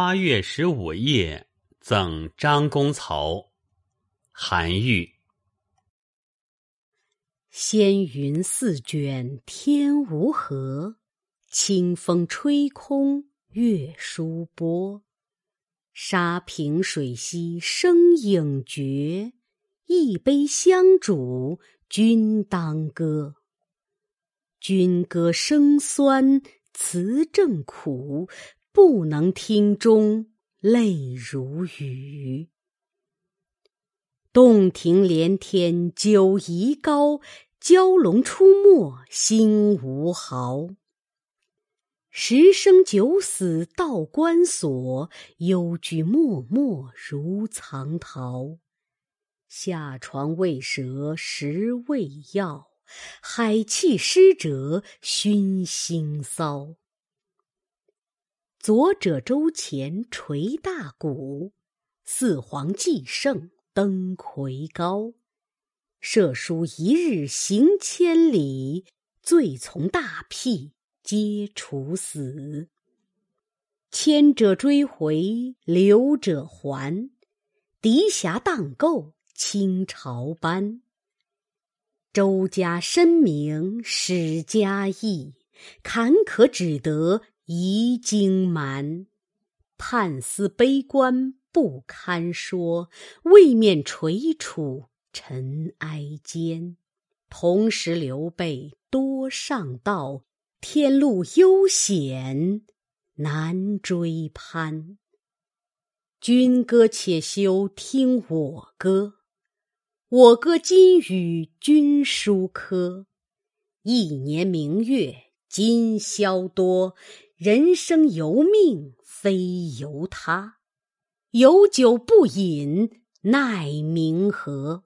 八月十五夜，赠张公曹。韩愈。仙云似卷天无合，清风吹空月疏波。沙平水稀生影绝，一杯香煮君当歌。君歌声酸词正苦，不能听中泪如雨。洞庭连天九夷高，蛟龙出没心无毫。十生九死道关锁，幽居默默如藏桃。下床未蛇食未药。海气湿者熏心骚。左者周前捶大鼓，四皇既圣登魁高。射书一日行千里，罪从大辟皆处死。迁者追回，留者还。狄侠荡构倾朝班。周家深明史家义，坎坷只得遗荆蛮。判思悲观不堪说，未免垂楚尘埃间。同时刘备多上道，天路悠险难追攀。君歌且休听我歌。我歌今与君书科，一年明月今宵多。人生由命非由他，有酒不饮奈明何？